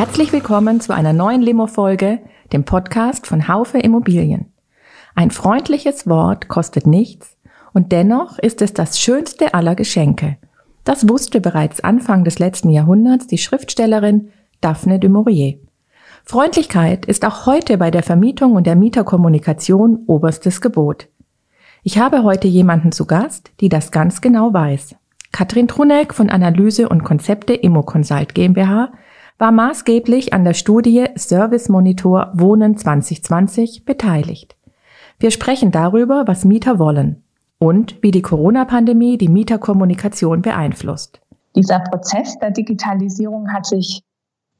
Herzlich willkommen zu einer neuen Limo-Folge, dem Podcast von Haufe Immobilien. Ein freundliches Wort kostet nichts und dennoch ist es das schönste aller Geschenke. Das wusste bereits Anfang des letzten Jahrhunderts die Schriftstellerin Daphne du Maurier. Freundlichkeit ist auch heute bei der Vermietung und der Mieterkommunikation oberstes Gebot. Ich habe heute jemanden zu Gast, die das ganz genau weiß. Katrin Truneck von Analyse und Konzepte Immo Consult GmbH war maßgeblich an der Studie Service Monitor Wohnen 2020 beteiligt. Wir sprechen darüber, was Mieter wollen und wie die Corona-Pandemie die Mieterkommunikation beeinflusst. Dieser Prozess der Digitalisierung hat sich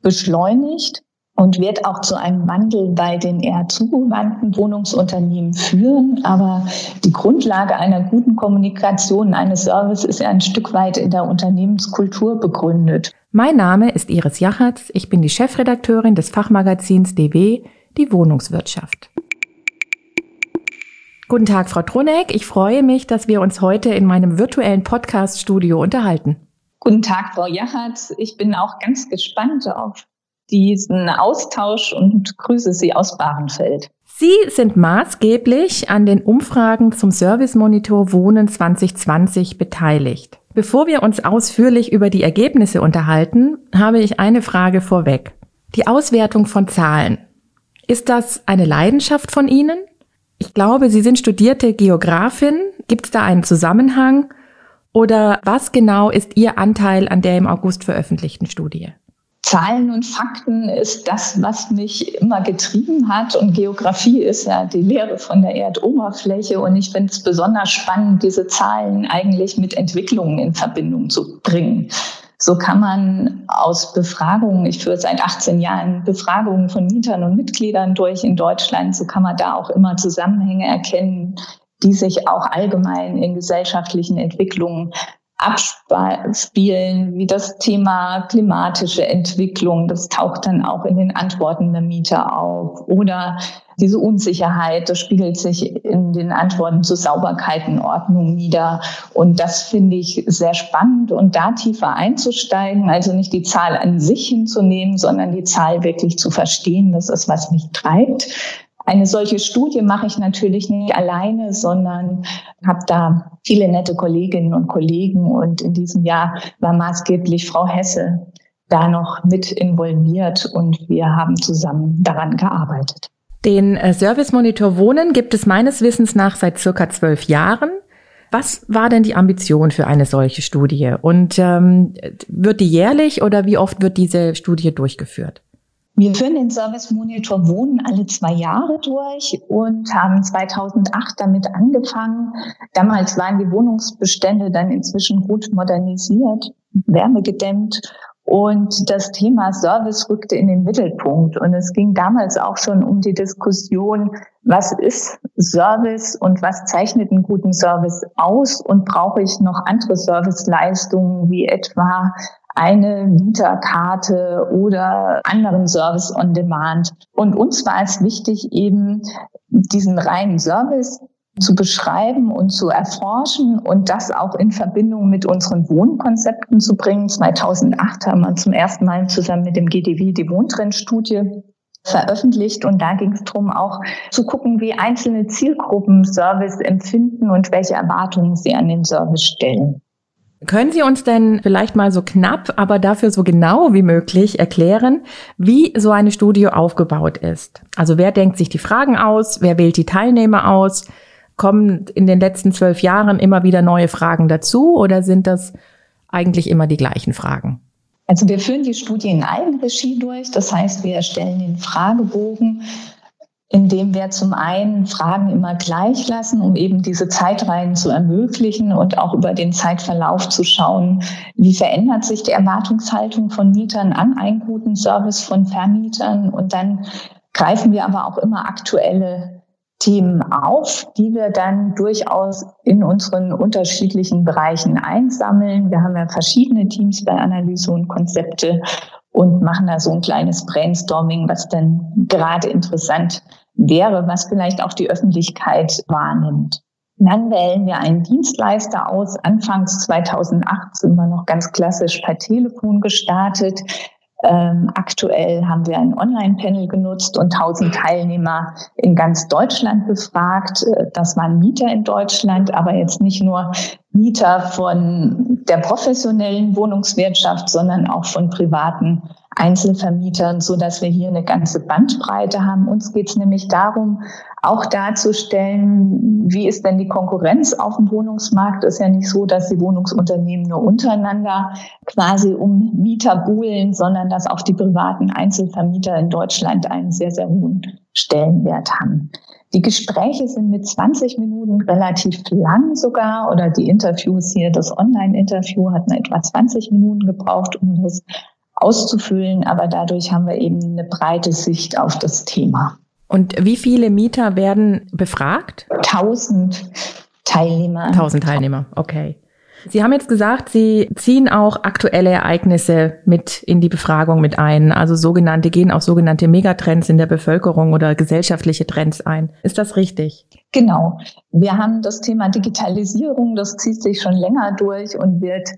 beschleunigt und wird auch zu einem Wandel bei den eher zugewandten Wohnungsunternehmen führen. Aber die Grundlage einer guten Kommunikation, eines Service ist ja ein Stück weit in der Unternehmenskultur begründet. Mein Name ist Iris Jachatz. Ich bin die Chefredakteurin des Fachmagazins DW, die Wohnungswirtschaft. Guten Tag, Frau Troneck. Ich freue mich, dass wir uns heute in meinem virtuellen Podcast-Studio unterhalten. Guten Tag, Frau Jachatz. Ich bin auch ganz gespannt auf diesen Austausch und grüße Sie aus Bahrenfeld. Sie sind maßgeblich an den Umfragen zum Service Monitor Wohnen 2020 beteiligt. Bevor wir uns ausführlich über die Ergebnisse unterhalten, habe ich eine Frage vorweg. Die Auswertung von Zahlen. Ist das eine Leidenschaft von Ihnen? Ich glaube, Sie sind studierte Geografin. Gibt es da einen Zusammenhang? Oder was genau ist Ihr Anteil an der im August veröffentlichten Studie? Zahlen und Fakten ist das, was mich immer getrieben hat. Und Geografie ist ja die Lehre von der Erdoberfläche. Und ich finde es besonders spannend, diese Zahlen eigentlich mit Entwicklungen in Verbindung zu bringen. So kann man aus Befragungen, ich führe seit 18 Jahren Befragungen von Mietern und Mitgliedern durch in Deutschland, so kann man da auch immer Zusammenhänge erkennen, die sich auch allgemein in gesellschaftlichen Entwicklungen abspielen, wie das Thema klimatische Entwicklung, das taucht dann auch in den Antworten der Mieter auf. Oder diese Unsicherheit, das spiegelt sich in den Antworten zur Sauberkeitenordnung nieder. Und das finde ich sehr spannend und da tiefer einzusteigen, also nicht die Zahl an sich hinzunehmen, sondern die Zahl wirklich zu verstehen. Das ist, was mich treibt. Eine solche Studie mache ich natürlich nicht alleine, sondern habe da viele nette Kolleginnen und Kollegen. Und in diesem Jahr war maßgeblich Frau Hesse da noch mit involviert und wir haben zusammen daran gearbeitet. Den äh, Service Monitor Wohnen gibt es meines Wissens nach seit circa zwölf Jahren. Was war denn die Ambition für eine solche Studie? Und ähm, wird die jährlich oder wie oft wird diese Studie durchgeführt? Wir führen den Service Monitor Wohnen alle zwei Jahre durch und haben 2008 damit angefangen. Damals waren die Wohnungsbestände dann inzwischen gut modernisiert, wärmegedämmt und das Thema Service rückte in den Mittelpunkt. Und es ging damals auch schon um die Diskussion, was ist Service und was zeichnet einen guten Service aus und brauche ich noch andere Serviceleistungen wie etwa eine Mieterkarte oder anderen Service on Demand. Und uns war es wichtig, eben diesen reinen Service zu beschreiben und zu erforschen und das auch in Verbindung mit unseren Wohnkonzepten zu bringen. 2008 haben wir zum ersten Mal zusammen mit dem GDW die Wohntrendstudie veröffentlicht und da ging es darum, auch zu gucken, wie einzelne Zielgruppen Service empfinden und welche Erwartungen sie an den Service stellen. Können Sie uns denn vielleicht mal so knapp, aber dafür so genau wie möglich erklären, wie so eine Studie aufgebaut ist? Also wer denkt sich die Fragen aus? Wer wählt die Teilnehmer aus? Kommen in den letzten zwölf Jahren immer wieder neue Fragen dazu oder sind das eigentlich immer die gleichen Fragen? Also wir führen die Studie in Eigenregie durch. Das heißt, wir erstellen den Fragebogen indem wir zum einen Fragen immer gleich lassen, um eben diese Zeitreihen zu ermöglichen und auch über den Zeitverlauf zu schauen, wie verändert sich die Erwartungshaltung von Mietern an einen guten Service von Vermietern. Und dann greifen wir aber auch immer aktuelle Themen auf, die wir dann durchaus in unseren unterschiedlichen Bereichen einsammeln. Wir haben ja verschiedene Teams bei Analyse und Konzepte und machen da so ein kleines Brainstorming, was dann gerade interessant wäre, was vielleicht auch die Öffentlichkeit wahrnimmt. Dann wählen wir einen Dienstleister aus. Anfangs 2008 sind wir noch ganz klassisch per Telefon gestartet. Ähm, aktuell haben wir ein Online-Panel genutzt und 1000 Teilnehmer in ganz Deutschland befragt. Äh, das waren Mieter in Deutschland, aber jetzt nicht nur Mieter von der professionellen Wohnungswirtschaft, sondern auch von privaten Einzelvermietern, so dass wir hier eine ganze Bandbreite haben. Uns geht es nämlich darum, auch darzustellen, wie ist denn die Konkurrenz auf dem Wohnungsmarkt. Ist ja nicht so, dass die Wohnungsunternehmen nur untereinander quasi um Mieter buhlen, sondern dass auch die privaten Einzelvermieter in Deutschland einen sehr, sehr hohen Stellenwert haben. Die Gespräche sind mit 20 Minuten relativ lang sogar oder die Interviews hier, das Online-Interview hat etwa 20 Minuten gebraucht, um das auszufüllen, aber dadurch haben wir eben eine breite Sicht auf das Thema. Und wie viele Mieter werden befragt? Tausend Teilnehmer. Tausend Teilnehmer, okay. Sie haben jetzt gesagt, Sie ziehen auch aktuelle Ereignisse mit in die Befragung mit ein, also sogenannte, gehen auch sogenannte Megatrends in der Bevölkerung oder gesellschaftliche Trends ein. Ist das richtig? Genau. Wir haben das Thema Digitalisierung, das zieht sich schon länger durch und wird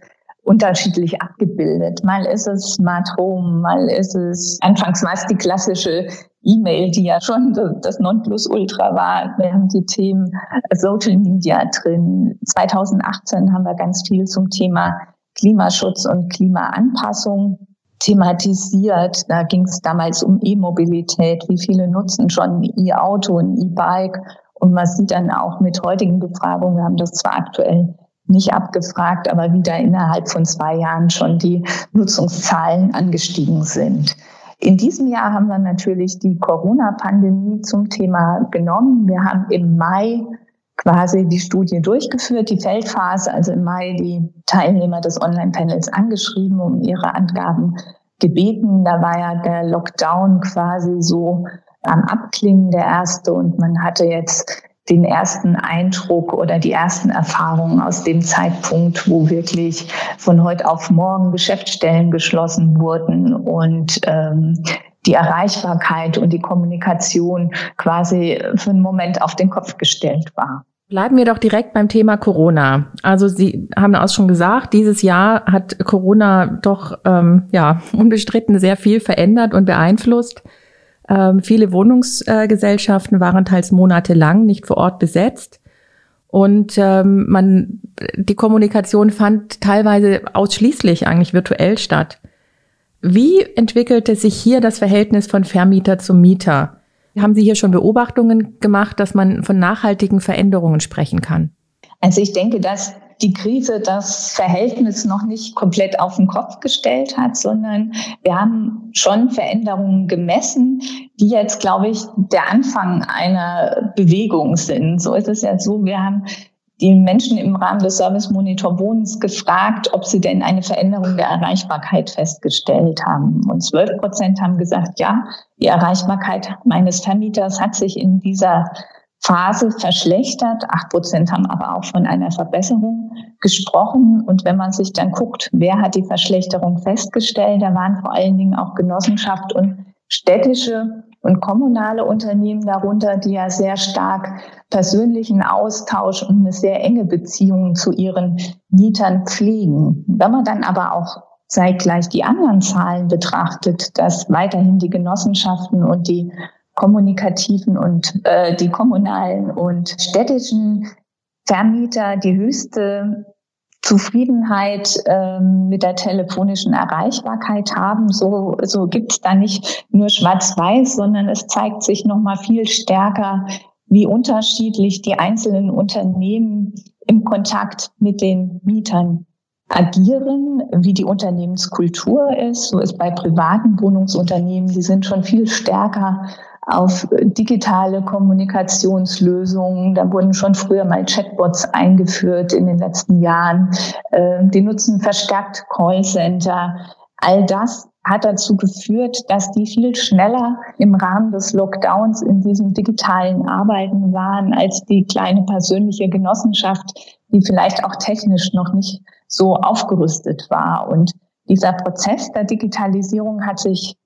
unterschiedlich abgebildet. Mal ist es Smart Home, mal ist es, anfangs war es die klassische E-Mail, die ja schon das Nonplusultra war. Wir haben die Themen Social Media drin. 2018 haben wir ganz viel zum Thema Klimaschutz und Klimaanpassung thematisiert. Da ging es damals um E-Mobilität. Wie viele nutzen schon ein E-Auto, ein E-Bike? Und man sieht dann auch mit heutigen Befragungen, wir haben das zwar aktuell nicht abgefragt, aber wieder innerhalb von zwei Jahren schon die Nutzungszahlen angestiegen sind. In diesem Jahr haben wir natürlich die Corona-Pandemie zum Thema genommen. Wir haben im Mai quasi die Studie durchgeführt, die Feldphase, also im Mai die Teilnehmer des Online-Panels angeschrieben, um ihre Angaben gebeten. Da war ja der Lockdown quasi so am Abklingen der erste und man hatte jetzt den ersten Eindruck oder die ersten Erfahrungen aus dem Zeitpunkt, wo wirklich von heute auf morgen Geschäftsstellen geschlossen wurden und ähm, die Erreichbarkeit und die Kommunikation quasi für einen Moment auf den Kopf gestellt war. Bleiben wir doch direkt beim Thema Corona. Also Sie haben auch schon gesagt, dieses Jahr hat Corona doch ähm, ja unbestritten sehr viel verändert und beeinflusst. Ähm, viele Wohnungsgesellschaften waren teils monatelang nicht vor Ort besetzt. Und ähm, man, die Kommunikation fand teilweise ausschließlich eigentlich virtuell statt. Wie entwickelte sich hier das Verhältnis von Vermieter zum Mieter? Haben Sie hier schon Beobachtungen gemacht, dass man von nachhaltigen Veränderungen sprechen kann? Also ich denke, dass die Krise das Verhältnis noch nicht komplett auf den Kopf gestellt hat, sondern wir haben schon Veränderungen gemessen, die jetzt, glaube ich, der Anfang einer Bewegung sind. So ist es ja so, wir haben die Menschen im Rahmen des Service Monitor Wohnens gefragt, ob sie denn eine Veränderung der Erreichbarkeit festgestellt haben. Und zwölf Prozent haben gesagt, ja, die Erreichbarkeit meines Vermieters hat sich in dieser Phase verschlechtert. Acht Prozent haben aber auch von einer Verbesserung gesprochen. Und wenn man sich dann guckt, wer hat die Verschlechterung festgestellt, da waren vor allen Dingen auch Genossenschaft und städtische und kommunale Unternehmen darunter, die ja sehr stark persönlichen Austausch und eine sehr enge Beziehung zu ihren Mietern pflegen. Wenn man dann aber auch zeitgleich die anderen Zahlen betrachtet, dass weiterhin die Genossenschaften und die kommunikativen und äh, die kommunalen und städtischen Vermieter die höchste Zufriedenheit ähm, mit der telefonischen Erreichbarkeit haben. So, so gibt es da nicht nur Schwarz-Weiß, sondern es zeigt sich noch mal viel stärker, wie unterschiedlich die einzelnen Unternehmen im Kontakt mit den Mietern agieren, wie die Unternehmenskultur ist. So ist bei privaten Wohnungsunternehmen, die sind schon viel stärker auf digitale Kommunikationslösungen. Da wurden schon früher mal Chatbots eingeführt in den letzten Jahren. Ähm, die nutzen verstärkt Callcenter. All das hat dazu geführt, dass die viel schneller im Rahmen des Lockdowns in diesem digitalen Arbeiten waren als die kleine persönliche Genossenschaft, die vielleicht auch technisch noch nicht so aufgerüstet war. Und dieser Prozess der Digitalisierung hat sich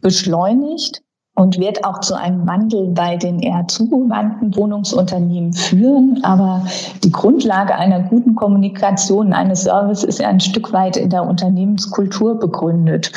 beschleunigt und wird auch zu einem Wandel bei den eher zugewandten Wohnungsunternehmen führen. Aber die Grundlage einer guten Kommunikation eines Service ist ja ein Stück weit in der Unternehmenskultur begründet.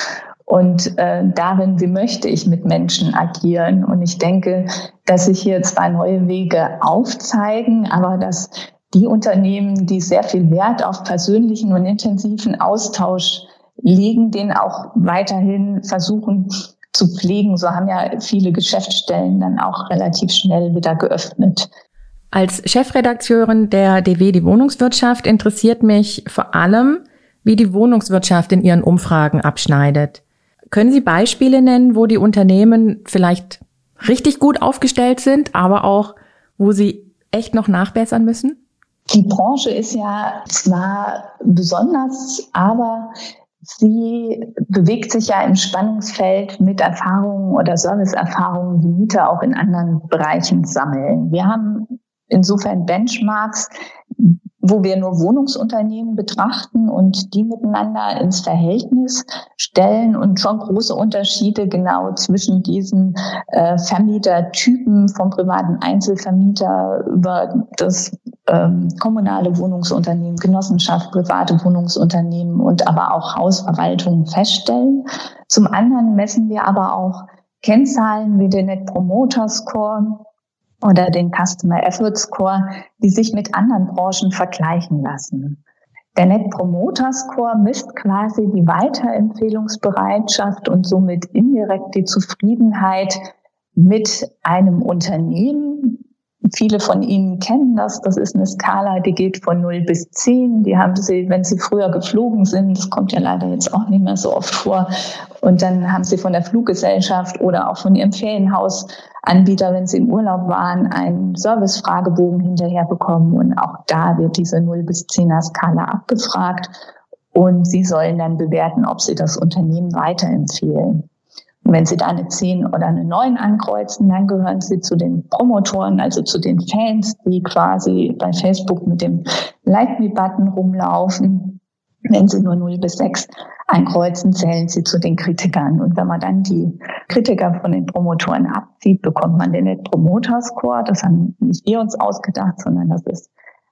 Und äh, darin, wie möchte ich mit Menschen agieren? Und ich denke, dass sich hier zwei neue Wege aufzeigen, aber dass die Unternehmen, die sehr viel Wert auf persönlichen und intensiven Austausch legen, den auch weiterhin versuchen zu pflegen. So haben ja viele Geschäftsstellen dann auch relativ schnell wieder geöffnet. Als Chefredakteurin der DW Die Wohnungswirtschaft interessiert mich vor allem, wie die Wohnungswirtschaft in ihren Umfragen abschneidet. Können Sie Beispiele nennen, wo die Unternehmen vielleicht richtig gut aufgestellt sind, aber auch, wo sie echt noch nachbessern müssen? Die Branche ist ja zwar besonders, aber sie bewegt sich ja im Spannungsfeld mit Erfahrungen oder Serviceerfahrungen, die Mieter auch in anderen Bereichen sammeln. Wir haben insofern Benchmarks, wo wir nur Wohnungsunternehmen betrachten und die miteinander ins Verhältnis stellen und schon große Unterschiede genau zwischen diesen äh, Vermietertypen vom privaten Einzelvermieter über das ähm, kommunale Wohnungsunternehmen, Genossenschaft, private Wohnungsunternehmen und aber auch Hausverwaltungen feststellen. Zum anderen messen wir aber auch Kennzahlen wie den Net Promoter Score oder den Customer Effort Score, die sich mit anderen Branchen vergleichen lassen. Der Net Promoter Score misst quasi die Weiterempfehlungsbereitschaft und somit indirekt die Zufriedenheit mit einem Unternehmen, Viele von Ihnen kennen das. Das ist eine Skala, die geht von 0 bis 10. Die haben Sie, wenn Sie früher geflogen sind, das kommt ja leider jetzt auch nicht mehr so oft vor. Und dann haben Sie von der Fluggesellschaft oder auch von Ihrem Ferienhausanbieter, wenn Sie im Urlaub waren, einen Servicefragebogen hinterher bekommen. Und auch da wird diese 0 bis 10er Skala abgefragt. Und Sie sollen dann bewerten, ob Sie das Unternehmen weiterempfehlen. Und wenn Sie da eine 10 oder eine 9 ankreuzen, dann gehören Sie zu den Promotoren, also zu den Fans, die quasi bei Facebook mit dem Like Me-Button rumlaufen. Wenn Sie nur 0 bis 6 einkreuzen, zählen Sie zu den Kritikern. Und wenn man dann die Kritiker von den Promotoren abzieht, bekommt man den Net Promoter Score. Das haben nicht wir uns ausgedacht, sondern das ist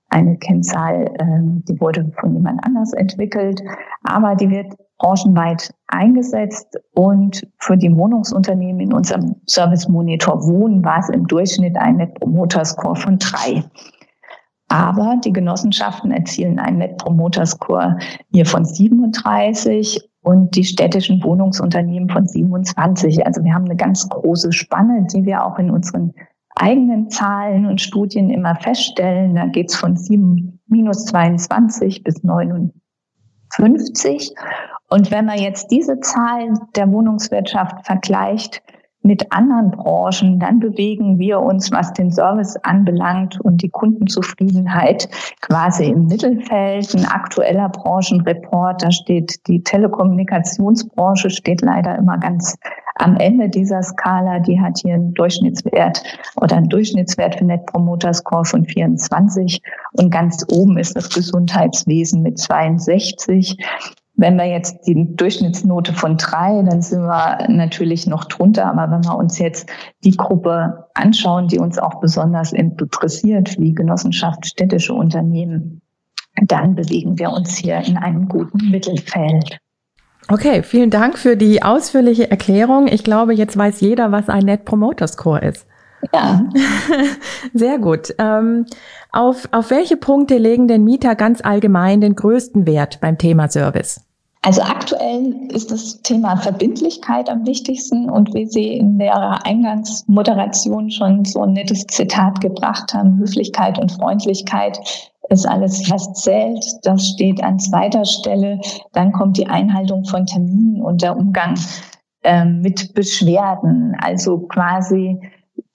eine Kennzahl, ähm, die wurde von jemand anders entwickelt. Aber die wird branchenweit eingesetzt und für die Wohnungsunternehmen in unserem Service Monitor Wohnen war es im Durchschnitt ein Net Promoter Score von drei. Aber die Genossenschaften erzielen einen Net Promoter Score hier von 37 und die städtischen Wohnungsunternehmen von 27. Also wir haben eine ganz große Spanne, die wir auch in unseren eigenen Zahlen und Studien immer feststellen. Da geht es von 7, minus 22 bis 59. Und wenn man jetzt diese Zahlen der Wohnungswirtschaft vergleicht mit anderen Branchen, dann bewegen wir uns, was den Service anbelangt und die Kundenzufriedenheit quasi im Mittelfeld. Ein aktueller Branchenreport, da steht die Telekommunikationsbranche, steht leider immer ganz am Ende dieser Skala. Die hat hier einen Durchschnittswert oder einen Durchschnittswert für Net Promoter Score von 24 und ganz oben ist das Gesundheitswesen mit 62. Wenn wir jetzt die Durchschnittsnote von drei, dann sind wir natürlich noch drunter. Aber wenn wir uns jetzt die Gruppe anschauen, die uns auch besonders interessiert, wie Genossenschaft, städtische Unternehmen, dann bewegen wir uns hier in einem guten Mittelfeld. Okay, vielen Dank für die ausführliche Erklärung. Ich glaube, jetzt weiß jeder, was ein Net Promoter Score ist. Ja. Sehr gut. Ähm, auf, auf welche Punkte legen denn Mieter ganz allgemein den größten Wert beim Thema Service? Also aktuell ist das Thema Verbindlichkeit am wichtigsten und wie Sie in der Eingangsmoderation schon so ein nettes Zitat gebracht haben, Höflichkeit und Freundlichkeit ist alles, was zählt. Das steht an zweiter Stelle. Dann kommt die Einhaltung von Terminen und der Umgang äh, mit Beschwerden, also quasi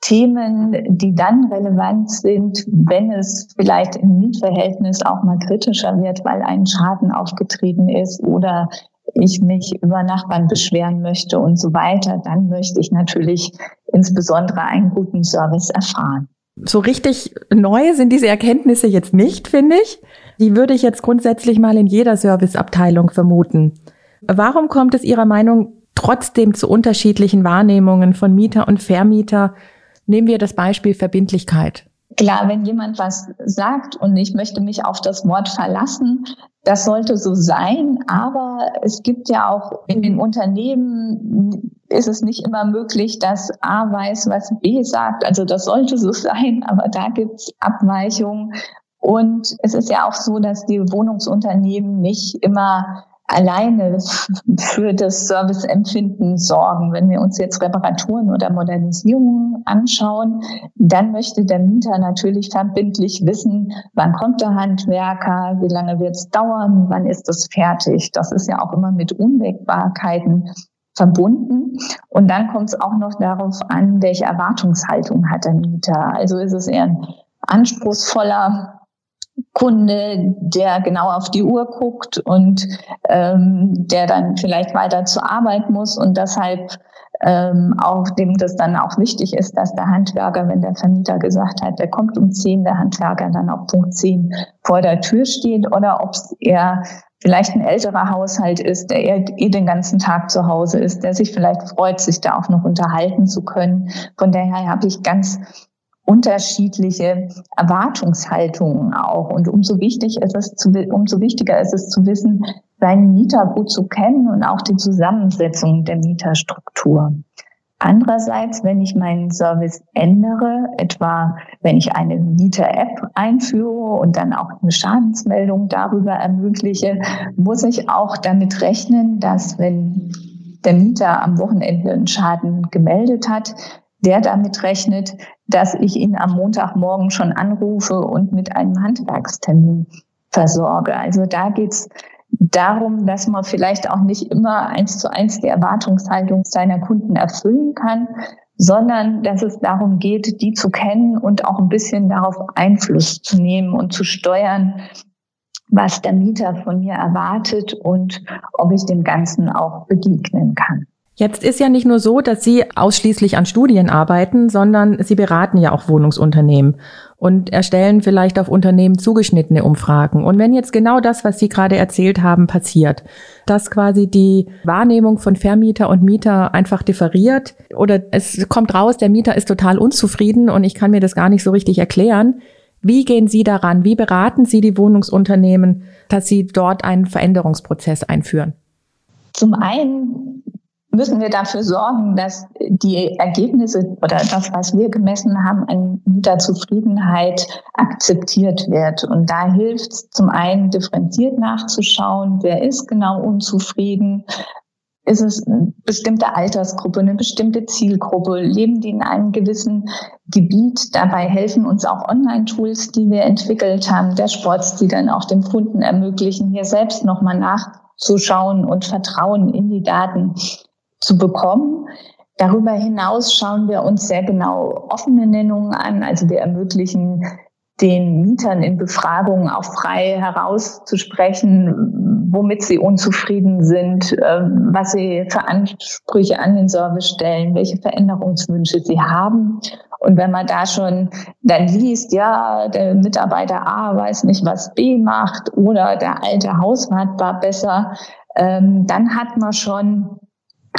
Themen, die dann relevant sind, wenn es vielleicht im Mietverhältnis auch mal kritischer wird, weil ein Schaden aufgetreten ist oder ich mich über Nachbarn beschweren möchte und so weiter, dann möchte ich natürlich insbesondere einen guten Service erfahren. So richtig neu sind diese Erkenntnisse jetzt nicht, finde ich. Die würde ich jetzt grundsätzlich mal in jeder Serviceabteilung vermuten. Warum kommt es Ihrer Meinung trotzdem zu unterschiedlichen Wahrnehmungen von Mieter und Vermieter Nehmen wir das Beispiel Verbindlichkeit. Klar, wenn jemand was sagt und ich möchte mich auf das Wort verlassen, das sollte so sein, aber es gibt ja auch in den Unternehmen ist es nicht immer möglich, dass A weiß, was B sagt. Also das sollte so sein, aber da gibt es Abweichungen. Und es ist ja auch so, dass die Wohnungsunternehmen nicht immer alleine für das Serviceempfinden sorgen. Wenn wir uns jetzt Reparaturen oder Modernisierungen anschauen, dann möchte der Mieter natürlich verbindlich wissen, wann kommt der Handwerker, wie lange wird es dauern, wann ist es fertig. Das ist ja auch immer mit Unwägbarkeiten verbunden. Und dann kommt es auch noch darauf an, welche Erwartungshaltung hat der Mieter. Also ist es eher ein anspruchsvoller Kunde, der genau auf die Uhr guckt und ähm, der dann vielleicht weiter zur Arbeit muss und deshalb ähm, auch dem das dann auch wichtig ist, dass der Handwerker, wenn der Vermieter gesagt hat, der kommt um zehn, der Handwerker dann auf Punkt zehn vor der Tür steht oder ob es eher vielleicht ein älterer Haushalt ist, der eher eh den ganzen Tag zu Hause ist, der sich vielleicht freut, sich da auch noch unterhalten zu können. Von daher habe ich ganz unterschiedliche Erwartungshaltungen auch. Und umso wichtig ist es zu, umso wichtiger ist es zu wissen, seinen Mieter gut zu kennen und auch die Zusammensetzung der Mieterstruktur. Andererseits, wenn ich meinen Service ändere, etwa wenn ich eine Mieter-App einführe und dann auch eine Schadensmeldung darüber ermögliche, muss ich auch damit rechnen, dass wenn der Mieter am Wochenende einen Schaden gemeldet hat, der damit rechnet, dass ich ihn am Montagmorgen schon anrufe und mit einem Handwerkstermin versorge. Also da geht's darum, dass man vielleicht auch nicht immer eins zu eins die Erwartungshaltung seiner Kunden erfüllen kann, sondern dass es darum geht, die zu kennen und auch ein bisschen darauf Einfluss zu nehmen und zu steuern, was der Mieter von mir erwartet und ob ich dem Ganzen auch begegnen kann. Jetzt ist ja nicht nur so, dass Sie ausschließlich an Studien arbeiten, sondern Sie beraten ja auch Wohnungsunternehmen und erstellen vielleicht auf Unternehmen zugeschnittene Umfragen. Und wenn jetzt genau das, was Sie gerade erzählt haben, passiert, dass quasi die Wahrnehmung von Vermieter und Mieter einfach differiert oder es kommt raus, der Mieter ist total unzufrieden und ich kann mir das gar nicht so richtig erklären, wie gehen Sie daran? Wie beraten Sie die Wohnungsunternehmen, dass sie dort einen Veränderungsprozess einführen? Zum einen müssen wir dafür sorgen, dass die Ergebnisse oder das, was wir gemessen haben, an Mieterzufriedenheit akzeptiert wird. Und da hilft es zum einen differenziert nachzuschauen, wer ist genau unzufrieden, ist es eine bestimmte Altersgruppe, eine bestimmte Zielgruppe? Leben die in einem gewissen Gebiet? Dabei helfen uns auch Online-Tools, die wir entwickelt haben, der Sports, die dann auch dem Kunden ermöglichen, hier selbst nochmal nachzuschauen und Vertrauen in die Daten zu bekommen. Darüber hinaus schauen wir uns sehr genau offene Nennungen an. Also wir ermöglichen den Mietern in Befragungen auch frei herauszusprechen, womit sie unzufrieden sind, ähm, was sie für Ansprüche an den Service stellen, welche Veränderungswünsche sie haben. Und wenn man da schon dann liest, ja, der Mitarbeiter A weiß nicht, was B macht oder der alte Hauswart war besser, ähm, dann hat man schon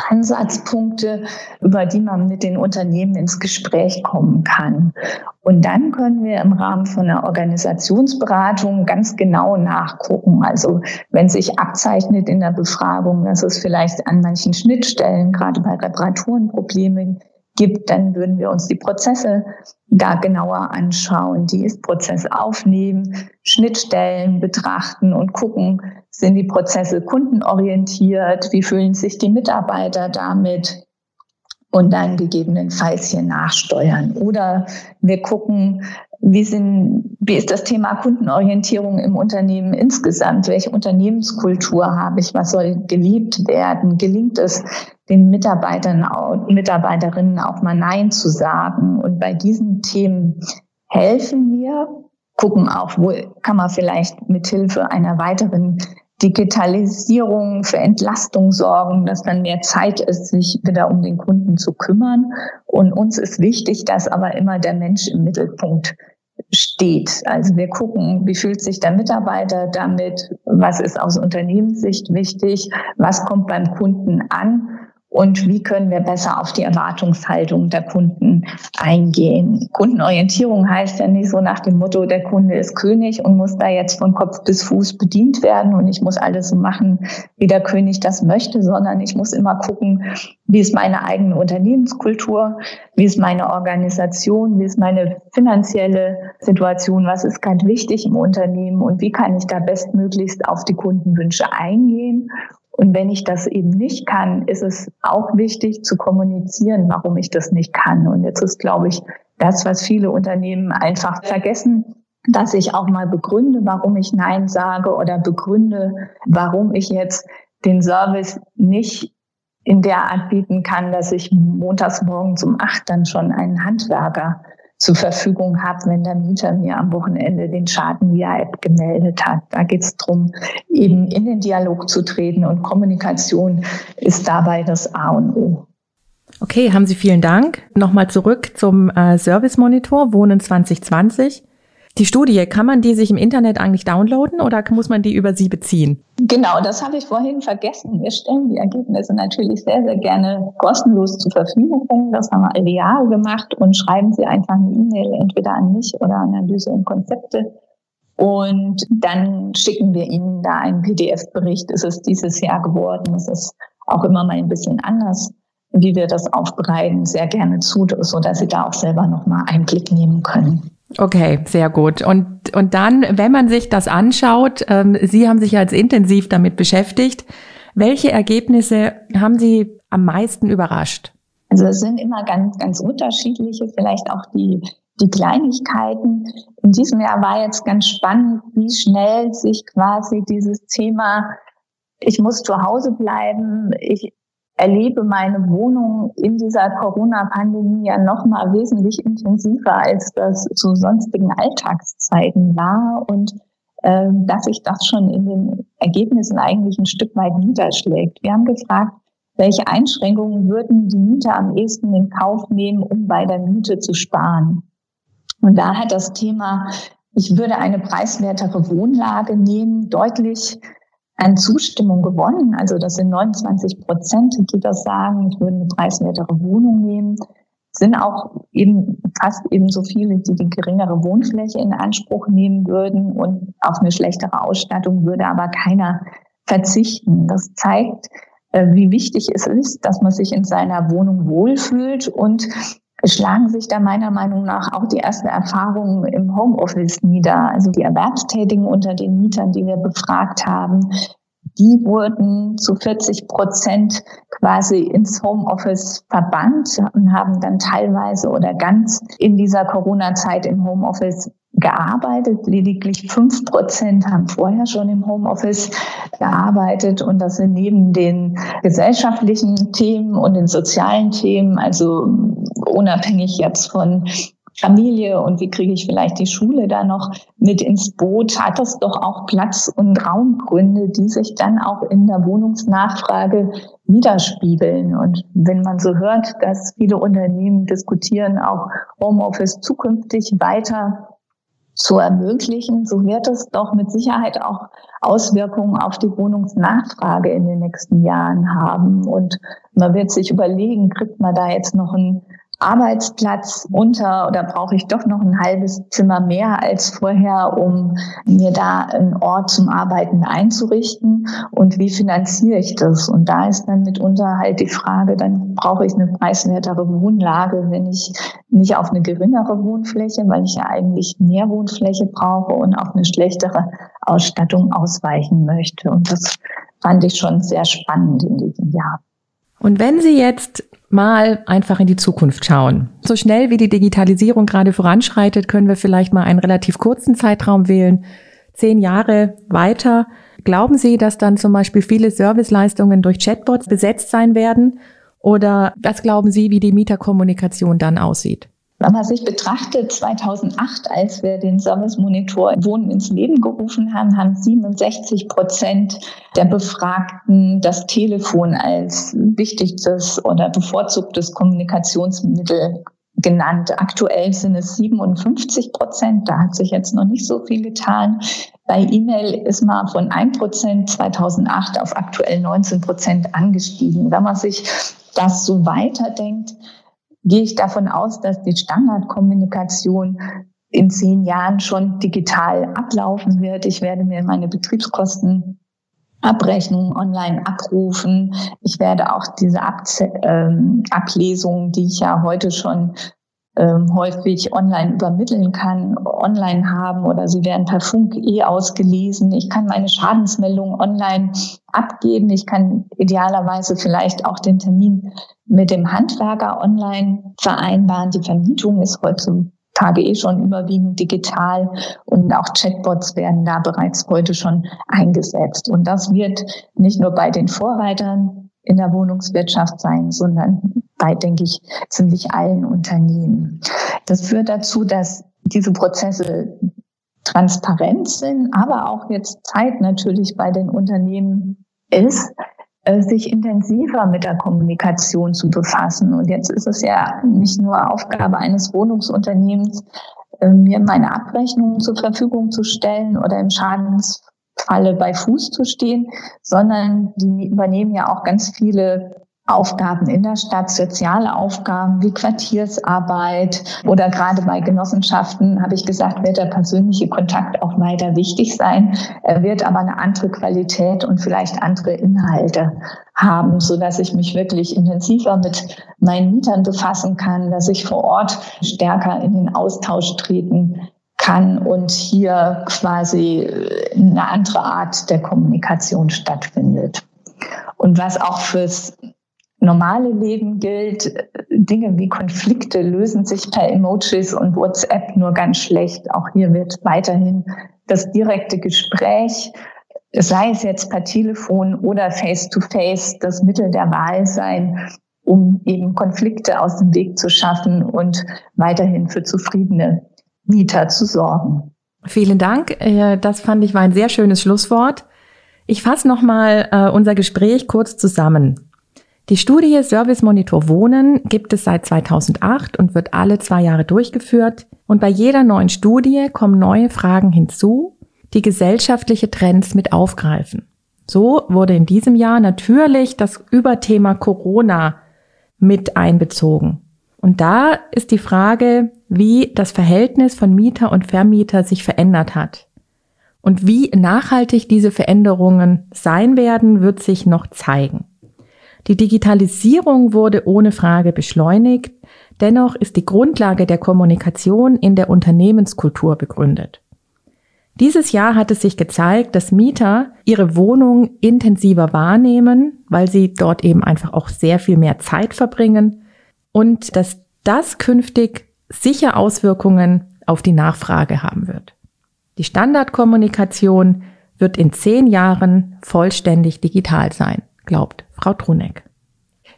Ansatzpunkte, über die man mit den Unternehmen ins Gespräch kommen kann. Und dann können wir im Rahmen von einer Organisationsberatung ganz genau nachgucken. Also wenn sich abzeichnet in der Befragung, dass es vielleicht an manchen Schnittstellen, gerade bei Reparaturen, Probleme gibt, dann würden wir uns die Prozesse da genauer anschauen, die Ist-Prozess aufnehmen, Schnittstellen betrachten und gucken, sind die Prozesse kundenorientiert? Wie fühlen sich die Mitarbeiter damit? Und dann gegebenenfalls hier nachsteuern. Oder wir gucken, wie, sind, wie ist das Thema Kundenorientierung im Unternehmen insgesamt? Welche Unternehmenskultur habe ich? Was soll geliebt werden? Gelingt es, den Mitarbeitern und Mitarbeiterinnen auch mal Nein zu sagen? Und bei diesen Themen helfen wir, gucken auch, wo kann man vielleicht mithilfe einer weiteren Digitalisierung für Entlastung sorgen, dass dann mehr Zeit ist, sich wieder um den Kunden zu kümmern. Und uns ist wichtig, dass aber immer der Mensch im Mittelpunkt steht. Also wir gucken, wie fühlt sich der Mitarbeiter damit, was ist aus Unternehmenssicht wichtig, was kommt beim Kunden an und wie können wir besser auf die Erwartungshaltung der Kunden eingehen. Kundenorientierung heißt ja nicht so nach dem Motto, der Kunde ist König und muss da jetzt von Kopf bis Fuß bedient werden und ich muss alles so machen, wie der König das möchte, sondern ich muss immer gucken, wie ist meine eigene Unternehmenskultur, wie ist meine Organisation, wie ist meine finanzielle Situation, was ist ganz wichtig im Unternehmen und wie kann ich da bestmöglichst auf die Kundenwünsche eingehen und wenn ich das eben nicht kann, ist es auch wichtig zu kommunizieren, warum ich das nicht kann. Und jetzt ist, glaube ich, das, was viele Unternehmen einfach vergessen, dass ich auch mal begründe, warum ich Nein sage oder begründe, warum ich jetzt den Service nicht in der Art bieten kann, dass ich montags morgens um acht dann schon einen Handwerker zur Verfügung habe, wenn der Mieter mir am Wochenende den Schaden via App gemeldet hat. Da geht es darum, eben in den Dialog zu treten und Kommunikation ist dabei das A und O. Okay, haben Sie vielen Dank. Nochmal zurück zum äh, Service Monitor Wohnen 2020. Die Studie, kann man die sich im Internet eigentlich downloaden oder muss man die über Sie beziehen? Genau, das habe ich vorhin vergessen. Wir stellen die Ergebnisse natürlich sehr, sehr gerne kostenlos zur Verfügung. Das haben wir alle gemacht und schreiben Sie einfach eine E-Mail entweder an mich oder Analyse und Konzepte. Und dann schicken wir Ihnen da einen PDF-Bericht. Es ist dieses Jahr geworden. Es ist auch immer mal ein bisschen anders, wie wir das aufbereiten, sehr gerne zu, so dass Sie da auch selber nochmal Einblick nehmen können. Okay, sehr gut. Und, und dann, wenn man sich das anschaut, ähm, Sie haben sich jetzt intensiv damit beschäftigt. Welche Ergebnisse haben Sie am meisten überrascht? Also es sind immer ganz, ganz unterschiedliche, vielleicht auch die, die Kleinigkeiten. In diesem Jahr war jetzt ganz spannend, wie schnell sich quasi dieses Thema, ich muss zu Hause bleiben, ich erlebe meine Wohnung in dieser Corona-Pandemie ja noch mal wesentlich intensiver, als das zu sonstigen Alltagszeiten war und äh, dass sich das schon in den Ergebnissen eigentlich ein Stück weit niederschlägt. Wir haben gefragt, welche Einschränkungen würden die Mieter am ehesten in Kauf nehmen, um bei der Miete zu sparen? Und da hat das Thema, ich würde eine preiswertere Wohnlage nehmen, deutlich an Zustimmung gewonnen. Also das sind 29 Prozent, die das sagen, ich würde eine preiswertere Wohnung nehmen. Sind auch eben fast ebenso viele, die die geringere Wohnfläche in Anspruch nehmen würden und auf eine schlechtere Ausstattung würde aber keiner verzichten. Das zeigt, äh, wie wichtig es ist, dass man sich in seiner Wohnung wohlfühlt und schlagen sich da meiner Meinung nach auch die ersten Erfahrungen im Homeoffice nieder. Also die Erwerbstätigen unter den Mietern, die wir befragt haben, die wurden zu 40 Prozent quasi ins Homeoffice verbannt und haben dann teilweise oder ganz in dieser Corona-Zeit im Homeoffice gearbeitet. Lediglich fünf Prozent haben vorher schon im Homeoffice gearbeitet. Und das sind neben den gesellschaftlichen Themen und den sozialen Themen, also unabhängig jetzt von Familie und wie kriege ich vielleicht die Schule da noch mit ins Boot, hat das doch auch Platz- und Raumgründe, die sich dann auch in der Wohnungsnachfrage widerspiegeln. Und wenn man so hört, dass viele Unternehmen diskutieren, auch Homeoffice zukünftig weiter zu ermöglichen, so wird es doch mit Sicherheit auch Auswirkungen auf die Wohnungsnachfrage in den nächsten Jahren haben. Und man wird sich überlegen, kriegt man da jetzt noch ein Arbeitsplatz unter oder brauche ich doch noch ein halbes Zimmer mehr als vorher, um mir da einen Ort zum Arbeiten einzurichten? Und wie finanziere ich das? Und da ist dann mitunter halt die Frage, dann brauche ich eine preiswertere Wohnlage, wenn ich nicht auf eine geringere Wohnfläche, weil ich ja eigentlich mehr Wohnfläche brauche und auf eine schlechtere Ausstattung ausweichen möchte. Und das fand ich schon sehr spannend in diesem Jahr. Und wenn Sie jetzt mal einfach in die Zukunft schauen. So schnell wie die Digitalisierung gerade voranschreitet, können wir vielleicht mal einen relativ kurzen Zeitraum wählen. Zehn Jahre weiter. Glauben Sie, dass dann zum Beispiel viele Serviceleistungen durch Chatbots besetzt sein werden? Oder was glauben Sie, wie die Mieterkommunikation dann aussieht? Wenn man sich betrachtet, 2008, als wir den Service Monitor Wohnen ins Leben gerufen haben, haben 67 Prozent der Befragten das Telefon als wichtigstes oder bevorzugtes Kommunikationsmittel genannt. Aktuell sind es 57 Prozent. Da hat sich jetzt noch nicht so viel getan. Bei E-Mail ist man von 1 Prozent 2008 auf aktuell 19 Prozent angestiegen. Wenn man sich das so weiterdenkt, gehe ich davon aus, dass die Standardkommunikation in zehn Jahren schon digital ablaufen wird. Ich werde mir meine Betriebskosten Abrechnung online abrufen. Ich werde auch diese Abze ähm, Ablesungen, die ich ja heute schon ähm, häufig online übermitteln kann, online haben oder sie werden per Funk eh ausgelesen. Ich kann meine Schadensmeldung online abgeben. Ich kann idealerweise vielleicht auch den Termin mit dem Handwerker online vereinbaren. Die Vermietung ist heutzutage eh schon überwiegend digital und auch Chatbots werden da bereits heute schon eingesetzt. Und das wird nicht nur bei den Vorreitern in der Wohnungswirtschaft sein, sondern bei, denke ich, ziemlich allen Unternehmen. Das führt dazu, dass diese Prozesse transparent sind, aber auch jetzt Zeit natürlich bei den Unternehmen ist, äh, sich intensiver mit der Kommunikation zu befassen. Und jetzt ist es ja nicht nur Aufgabe eines Wohnungsunternehmens, äh, mir meine Abrechnungen zur Verfügung zu stellen oder im Schadensfalle bei Fuß zu stehen, sondern die übernehmen ja auch ganz viele Aufgaben in der Stadt, soziale Aufgaben wie Quartiersarbeit oder gerade bei Genossenschaften, habe ich gesagt, wird der persönliche Kontakt auch weiter wichtig sein. Er wird aber eine andere Qualität und vielleicht andere Inhalte haben, so dass ich mich wirklich intensiver mit meinen Mietern befassen kann, dass ich vor Ort stärker in den Austausch treten kann und hier quasi eine andere Art der Kommunikation stattfindet. Und was auch fürs normale Leben gilt, Dinge wie Konflikte lösen sich per Emojis und WhatsApp nur ganz schlecht. Auch hier wird weiterhin das direkte Gespräch, sei es jetzt per Telefon oder face-to-face, -face, das Mittel der Wahl sein, um eben Konflikte aus dem Weg zu schaffen und weiterhin für zufriedene Mieter zu sorgen. Vielen Dank. Äh, das fand ich war ein sehr schönes Schlusswort. Ich fasse nochmal äh, unser Gespräch kurz zusammen. Die Studie Service Monitor Wohnen gibt es seit 2008 und wird alle zwei Jahre durchgeführt. Und bei jeder neuen Studie kommen neue Fragen hinzu, die gesellschaftliche Trends mit aufgreifen. So wurde in diesem Jahr natürlich das Überthema Corona mit einbezogen. Und da ist die Frage, wie das Verhältnis von Mieter und Vermieter sich verändert hat. Und wie nachhaltig diese Veränderungen sein werden, wird sich noch zeigen. Die Digitalisierung wurde ohne Frage beschleunigt, dennoch ist die Grundlage der Kommunikation in der Unternehmenskultur begründet. Dieses Jahr hat es sich gezeigt, dass Mieter ihre Wohnung intensiver wahrnehmen, weil sie dort eben einfach auch sehr viel mehr Zeit verbringen und dass das künftig sicher Auswirkungen auf die Nachfrage haben wird. Die Standardkommunikation wird in zehn Jahren vollständig digital sein glaubt Frau Truneck.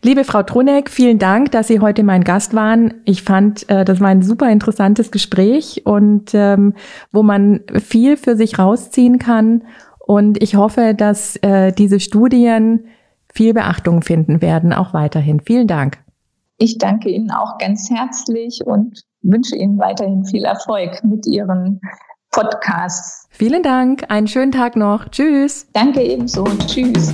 Liebe Frau Truneck, vielen Dank, dass Sie heute mein Gast waren. Ich fand, äh, das war ein super interessantes Gespräch und ähm, wo man viel für sich rausziehen kann. Und ich hoffe, dass äh, diese Studien viel Beachtung finden werden, auch weiterhin. Vielen Dank. Ich danke Ihnen auch ganz herzlich und wünsche Ihnen weiterhin viel Erfolg mit Ihren Podcasts. Vielen Dank. Einen schönen Tag noch. Tschüss. Danke ebenso. Tschüss.